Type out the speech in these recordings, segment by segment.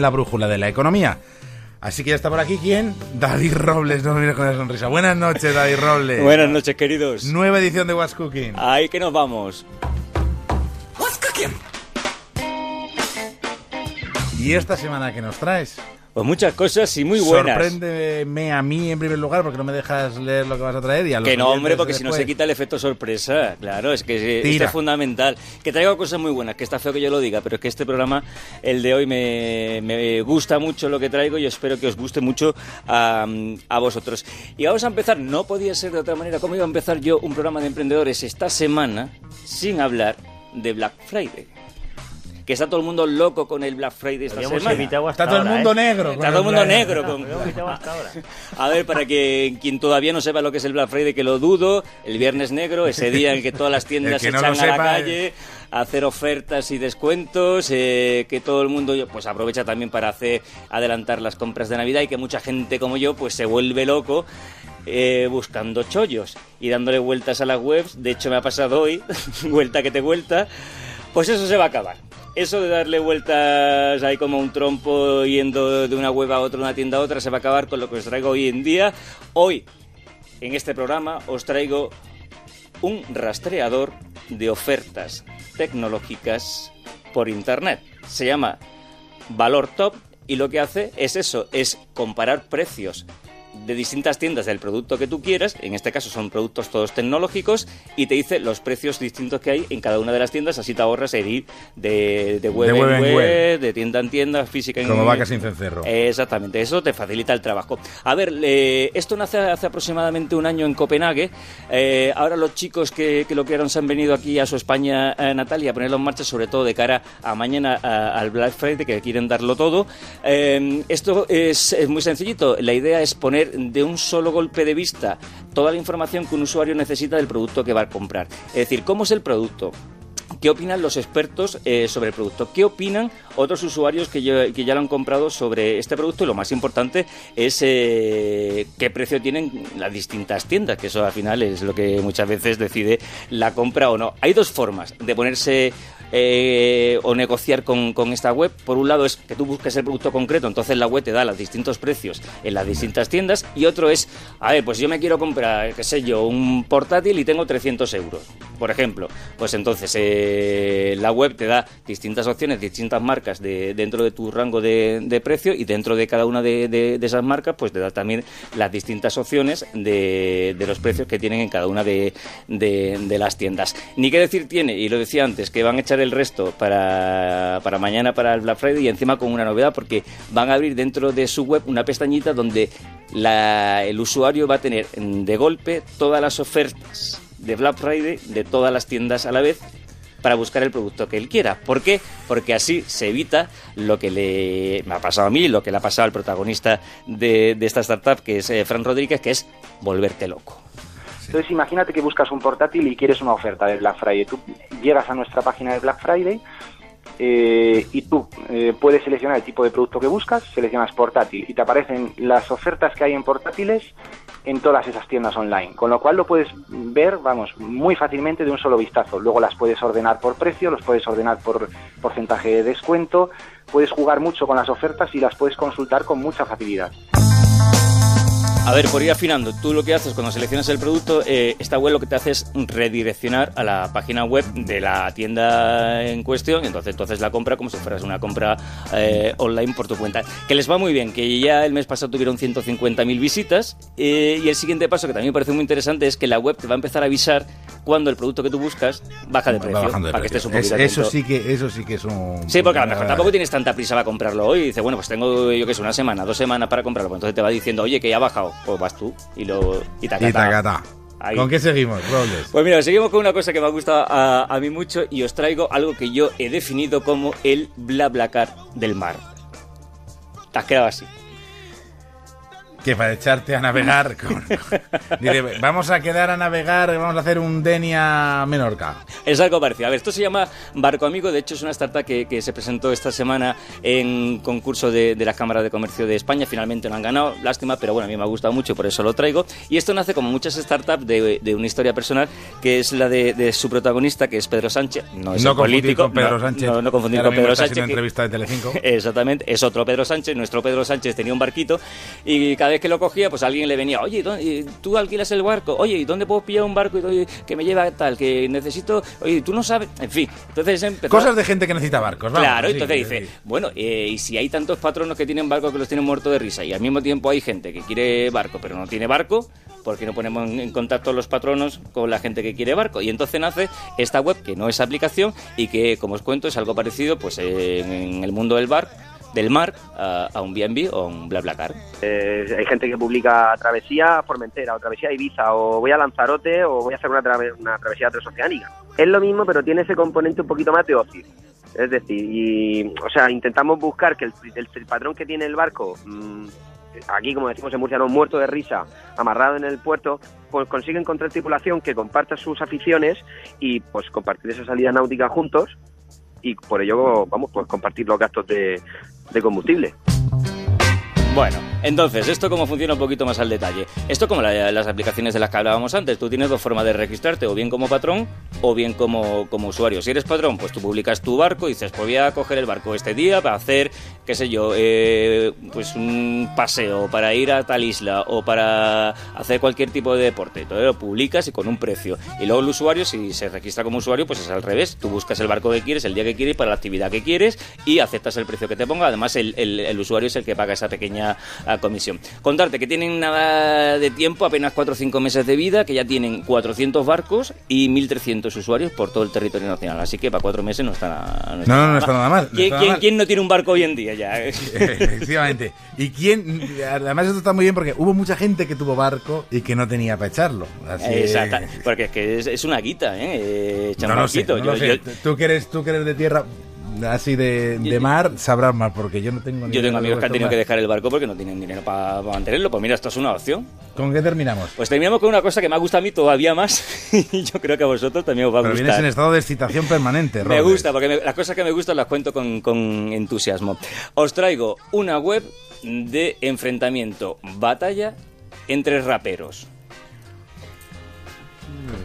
la brújula de la economía. Así que ya está por aquí, ¿quién? David Robles, no me mires con la sonrisa. Buenas noches, David Robles. Buenas noches, queridos. Nueva edición de What's Cooking. Ahí que nos vamos. What's Cooking. ¿Y esta semana qué nos traes? Pues muchas cosas y muy buenas. Sorpréndeme a mí en primer lugar porque no me dejas leer lo que vas a traer y a los Que no, hombre, porque si no se quita el efecto sorpresa. Claro, es que esto es fundamental. Que traigo cosas muy buenas, que está feo que yo lo diga, pero es que este programa, el de hoy, me, me gusta mucho lo que traigo y espero que os guste mucho a, a vosotros. Y vamos a empezar, no podía ser de otra manera, ¿cómo iba a empezar yo un programa de emprendedores esta semana sin hablar de Black Friday? Que está todo el mundo loco con el Black Friday esta Habíamos semana. hasta Está todo el ahora, mundo ¿eh? negro. Está todo el mundo Black- negro con, Habíamos evitado hasta ahora. a ver, para que quien todavía no sepa lo que es el Black Friday, que lo dudo, el Viernes Negro, ese día en que todas las tiendas se no echan a la calle a hacer ofertas y descuentos, eh, que todo el mundo pues aprovecha también para hacer adelantar las compras de Navidad y que mucha gente como yo pues se vuelve loco eh, buscando chollos y dándole vueltas a las webs. De hecho, me ha pasado hoy, vuelta que te vuelta. Pues eso se va a acabar. Eso de darle vueltas ahí como un trompo yendo de una web a otra, una tienda a otra, se va a acabar con lo que os traigo hoy en día. Hoy, en este programa, os traigo un rastreador de ofertas tecnológicas por Internet. Se llama Valor Top y lo que hace es eso, es comparar precios de distintas tiendas del producto que tú quieras, en este caso son productos todos tecnológicos, y te dice los precios distintos que hay en cada una de las tiendas, así te ahorras el ir de, de web, De web en web, web. de tienda en tienda, física en Como vaca sin cencerro. Exactamente, eso te facilita el trabajo. A ver, eh, esto nace hace aproximadamente un año en Copenhague. Eh, ahora los chicos que, que lo crearon se han venido aquí a su España eh, natal y a ponerlo en marcha, sobre todo de cara a mañana a- al Black Friday, que quieren darlo todo. Eh, esto es, es muy sencillito. La idea es poner de un solo golpe de vista toda la información que un usuario necesita del producto que va a comprar. Es decir, cómo es el producto, ¿Qué opinan los expertos eh, sobre el producto? ¿Qué opinan otros usuarios que, ya- que ya lo han comprado sobre este producto? Y lo más importante es eh, qué precio tienen las distintas tiendas, que eso al final es lo que muchas veces decide la compra o no. Hay dos formas de ponerse eh, o negociar con, con esta web. Por un lado es que tú busques el producto concreto, entonces la web te da los distintos precios en las distintas tiendas. Y otro es, a ver, pues yo me quiero comprar, qué sé yo, un portátil y tengo 300 euros, por ejemplo. Pues entonces eh, la web te da distintas opciones, distintas marcas de, dentro de tu rango de, de precio y dentro de cada una de, esas marcas pues te da también las distintas opciones de, los precios que tienen en cada una de, las tiendas. Ni qué decir tiene, y lo decía antes, que van a echar el resto para, para mañana, para el Black Friday y encima con una novedad porque van a abrir dentro de su web una pestañita donde la- el usuario va a tener de golpe todas las ofertas de Black Friday de todas las tiendas a la vez para buscar el producto que él quiera. ¿Por qué? Porque así se evita lo que le me ha pasado a mí, lo que le ha pasado al protagonista de, de esta startup, que es eh, Fran Rodríguez, que es volverte loco. Entonces imagínate que buscas un portátil y quieres una oferta de Black Friday. Tú llegas a nuestra página de Black Friday eh, y tú eh, puedes seleccionar el tipo de producto que buscas, seleccionas portátil y te aparecen las ofertas que hay en portátiles en todas esas tiendas online. Con lo cual lo puedes ver, vamos, muy fácilmente de un solo vistazo. Luego las puedes ordenar por precio, los puedes ordenar por porcentaje de descuento, puedes jugar mucho con las ofertas y las puedes consultar con mucha facilidad. A ver, por ir afinando, tú lo que haces cuando seleccionas el producto, eh, esta web lo que te hace es redireccionar a la página web de la tienda en cuestión, entonces entonces la compra como si fueras una compra eh, online por tu cuenta. Que les va muy bien, que ya el mes pasado tuvieron 150.000 visitas eh, y el siguiente paso que también me parece muy interesante es que la web te va a empezar a avisar cuando el producto que tú buscas baja de precio, de para que estés un poquito Es- eso sí que eso sí que es un Sí, porque a lo mejor tampoco tienes tanta prisa para comprarlo hoy. Y dices, bueno, pues tengo, yo que sé, una semana, dos semanas para comprarlo. Pues entonces te va diciendo, oye, que ya ha bajado. Pues vas tú y lo. Y Y tacata. tacata. Ahí. ¿Con qué seguimos, Robles? Pues mira, seguimos con una cosa que me ha gustado a, a mí mucho y os traigo algo que yo he definido como el BlaBlaCar del mar. Te has quedado así. Que para echarte a navegar. Con, Dice, vamos a quedar a navegar, vamos a hacer un Denia Menorca. Es algo parecido. A ver, esto se llama Barco Amigo. De hecho, es una startup que, que se presentó esta semana en concurso de, de la Cámara de Comercio de España. Finalmente no han ganado. Lástima, pero bueno, a mí me ha gustado mucho, por eso lo traigo. Y esto nace como muchas startups de, de una historia personal, que es la de, de, su protagonista, que es Pedro Sánchez. No es no el político. Con Pedro Sánchez. No, no, no confundir con Pedro Sánchez. Una entrevista de Telecinco. Exactamente. Es otro Pedro Sánchez. Nuestro Pedro Sánchez tenía un barquito y cada vez que lo cogía, pues alguien le venía, oye, ¿dónde, tú alquilas el barco, oye, ¿y dónde puedo pillar un barco que me lleva tal, que necesito, oye, tú no sabes, en fin. Entonces empezó... Cosas de gente que necesita barcos, vamos, Claro, sí, entonces sí, dice, bueno, eh, y si hay tantos patronos que tienen barcos que los tienen muertos de risa y al mismo tiempo hay gente que quiere barco pero no tiene barco, ¿por qué no ponemos en contacto los patronos con la gente que quiere barco? Y entonces nace esta web que no es aplicación y que, como os cuento, es algo parecido pues en, en el mundo del bar del mar a, un B&B o un BlaBlaCar. Eh, hay gente que publica travesía a Formentera o travesía a Ibiza o voy a Lanzarote o voy a hacer una, trave- una travesía transoceánica. Es lo mismo, pero tiene ese componente un poquito más de ocio. Es decir, y, o sea, intentamos buscar que el, el- patrón que tiene el barco, mm, aquí como decimos en Murciano, muerto de risa, amarrado en el puerto, pues consigue encontrar tripulación que comparta sus aficiones y pues compartir esa salida náutica juntos y por ello, vamos, pues compartir los gastos de, de combustible. Bueno, entonces, ¿esto cómo funciona un poquito más al detalle? Esto como la- las aplicaciones de las que hablábamos antes, tú tienes dos formas de registrarte, o bien como patrón o bien como, como usuario. Si eres patrón, pues tú publicas tu barco y dices, pues voy a coger el barco este día para hacer, qué sé yo, eh, pues un paseo, para ir a tal isla o para hacer cualquier tipo de deporte. Entonces lo publicas y con un precio. Y luego el usuario, si se registra como usuario, pues es al revés. Tú buscas el barco que quieres, el día que quieres, para la actividad que quieres y aceptas el precio que te ponga. Además, el, el- el usuario es el que paga esa pequeña comisión. Contarte que tienen nada de tiempo, apenas 4 o 5 meses de vida, que ya tienen 400 barcos y 1.300 usuarios por todo el territorio nacional. Así que para 4 meses no está, nada- No, no, no está nada mal, ¿Quién, quién- no tiene un barco hoy en día ya? Efectivamente. ¿Y quién? Además, esto está muy bien porque hubo mucha gente que tuvo barco y que no tenía para echarlo. Así- Exacto, porque es que es, es una guita, ¿eh? eh echar No lo sé, no lo Yo- sé. yo- Tú, que eres, tú que eres de tierra, así de, de mar, sabrás más porque yo no tengo ni Yo tengo amigos que han tenido que dejar el barco porque no tienen dinero para mantenerlo. Pues mira, esto es una opción. ¿Con qué terminamos? Pues terminamos con una cosa que me ha gustado a mí todavía más y yo creo que a vosotros también os va a Pero vienes gustar. en estado de excitación permanente, Me Robert. gusta, porque me- las cosas que me gustan las cuento con, con entusiasmo. Os traigo una web de enfrentamiento, batalla entre raperos.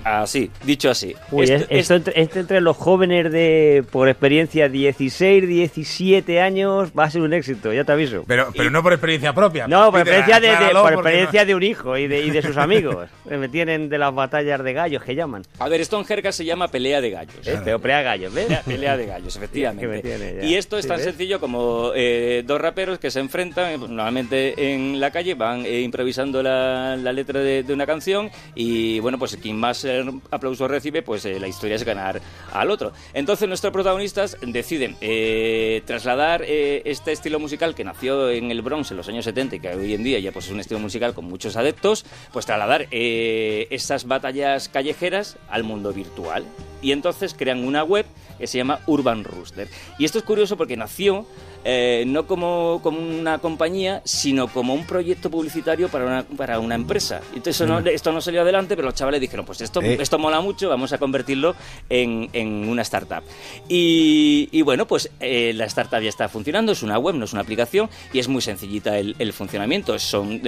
Así, dicho así. Uy, Esto- es- esto, entre, esto entre los jóvenes de, por experiencia, 16, 17 años, va a ser un éxito, ya te aviso. Pero, pero no por experiencia propia. No, por experiencia, de, de- por experiencia no- de un hijo y de, y de sus amigos. que me tienen de las batallas de gallos que llaman. A ver, esto en jerga se llama pelea de gallos. ¿Eh? Te oprea gallos, ¿ves? Pelea, pelea de gallos, efectivamente. tiene y esto es Sí, tan ¿ves? sencillo como eh, dos raperos que se enfrentan, pues, normalmente en la calle, van eh, improvisando la, la letra de, de una canción y bueno, pues quien más eh, aplausos recibe, pues eh, la historia es ganar al otro. Entonces nuestros protagonistas deciden eh, trasladar eh, este estilo musical que nació en el Bronx en los años 70 y que hoy en día ya pues es un estilo musical con muchos adeptos, pues trasladar esas batallas callejeras al mundo virtual. Y entonces crean una web que se llama Urban Rooster. Y esto es curioso porque nació eh, no como, como una compañía, sino como un proyecto publicitario para una, para una empresa. Entonces eso no- esto no salió adelante, pero los chavales dijeron, pues esto, Eh. esto mola mucho, vamos a convertirlo en, en una startup. Y, y bueno, pues eh, la startup ya está funcionando, es una web, no es una aplicación, y es muy sencillita el, el funcionamiento. Son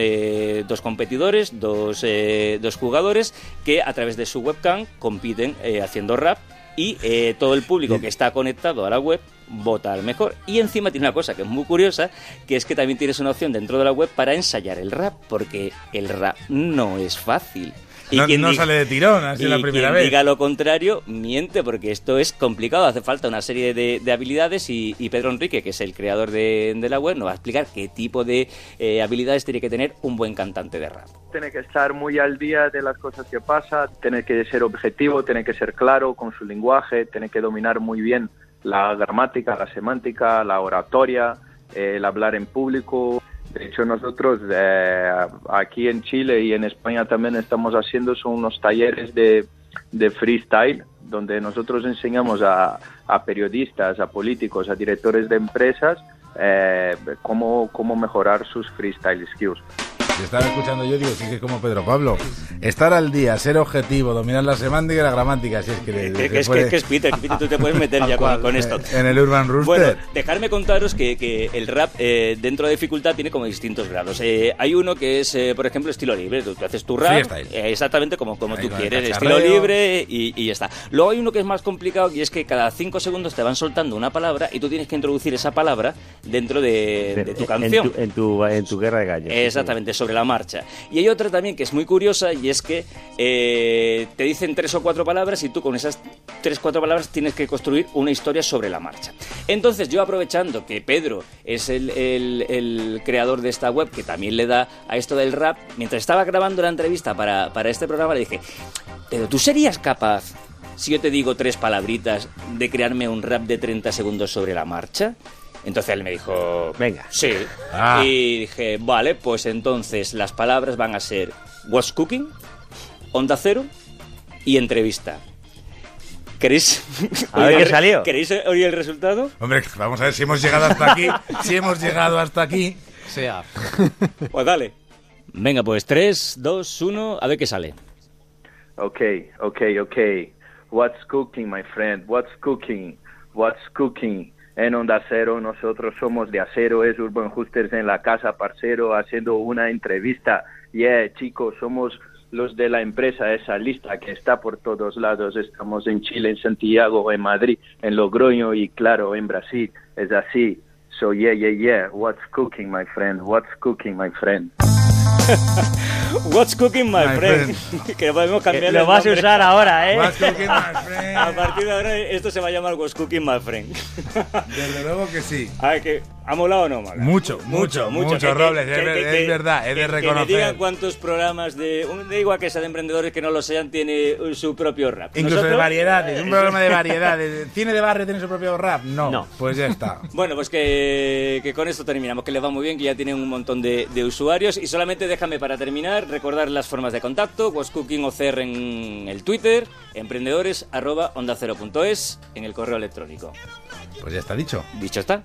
dos competidores, dos, dos jugadores que a través de su webcam compiten haciendo rap y eh, todo el público que está conectado a la web vota al mejor. Y encima tiene una cosa que es muy curiosa, que es que también tienes una opción dentro de la web para ensayar el rap, porque el rap no es fácil. No, quien no diga- sale de tirón, así y la primera quien vez. diga lo contrario, miente, porque esto es complicado. Hace falta una serie de, de habilidades y, y Pedro Enrique, que es el creador de, de la web, nos va a explicar qué tipo de eh, habilidades tiene que tener un buen cantante de rap. tiene que estar muy al día de las cosas que pasa, tiene que ser objetivo, tiene que ser claro con su lenguaje, tiene que dominar muy bien la gramática, la semántica, la oratoria, eh, el hablar en público. De hecho, nosotros eh, aquí en Chile y en España también estamos haciendo son unos talleres de, freestyle, donde nosotros enseñamos a, a periodistas, a políticos, a directores de empresas eh, cómo, cómo mejorar sus freestyle skills. Si estaba escuchando yo, digo, sí que es como Pedro Pablo. Estar al día, ser objetivo, dominar la semántica y la gramática. Si es que, Que, se que es, puede- que, que es Peter, Peter, tú te puedes meter ya con, con esto. En el Urban Rooster. Bueno, dejarme contaros que, que el rap eh, dentro de dificultad tiene como distintos grados. Eh, hay uno que es, eh, por ejemplo, estilo libre. Tú, tú haces tu rap eh, exactamente como, como Ahí tú quieres, estilo libre y, y ya está. Luego hay uno que es más complicado y es que cada cinco segundos te van soltando una palabra y tú tienes que introducir esa palabra dentro de, de tu En canción. tu, en tu, en tu guerra de gallos. Exactamente, sobre la marcha. Y hay otra también que es muy curiosa y es que eh, te dicen tres o cuatro palabras y tú con esas tres o cuatro palabras tienes que construir una historia sobre la marcha. Entonces yo aprovechando que Pedro es el, el- creador de esta web que también le da a esto del rap, mientras estaba grabando la entrevista para, para este programa le dije, pero tú serías capaz, si yo te digo tres palabritas, de crearme un rap de 30 segundos sobre la marcha. Entonces él me dijo, Venga. Sí. Ah. Y dije, vale, pues entonces las palabras van a ser What's Cooking, Onda Cero y entrevista. ¿Queréis, A ver qué el- salió. ¿Queréis oír el resultado? Hombre, vamos a ver si hemos llegado hasta aquí. si hemos llegado hasta aquí. Sea. Pues dale. Venga, pues 3, 2, 1, a ver qué sale. Okay, okay, okay. What's cooking, my friend? What's cooking? What's cooking? En Onda Cero nosotros somos de acero, es Urban Husters en la casa, parcero, haciendo una entrevista. Yeah, chicos, somos los de la empresa, esa lista que está por todos lados. Estamos en Chile, en Santiago, en Madrid, en Logroño y claro, en Brasil. Es así. So yeah, yeah, yeah. What's cooking, my friend? What's cooking, my friend? What's Cooking, my, My friend. que podemos cambiar lo vas a usar ahora, ¿eh? What's cooking, my A friend? partir de ahora esto se va a llamar What's Cooking, my friend. Desde luego que sí. A ver, que ¿ha molado o no? Mucho, mucho, mucho, Que- Robles, que- es que- verdad, es de que- Que me reconocer. digan cuántos programas de... Da igual que sea de emprendedores que no lo sean, tiene uh, su propio rap. Incluso de variedades, un programa de variedades. ¿Cine de barrio tiene su propio rap? No. No. Pues ya está. Bueno, pues que, que con esto terminamos, que les va muy bien, que ya tienen un montón de, de usuarios. Y solamente déjame para terminar recordar las formas de contacto, What's Cooking OCR en el Twitter, emprendedores arroba onda cero punto es en el correo electrónico. Pues ya está dicho. Dicho está.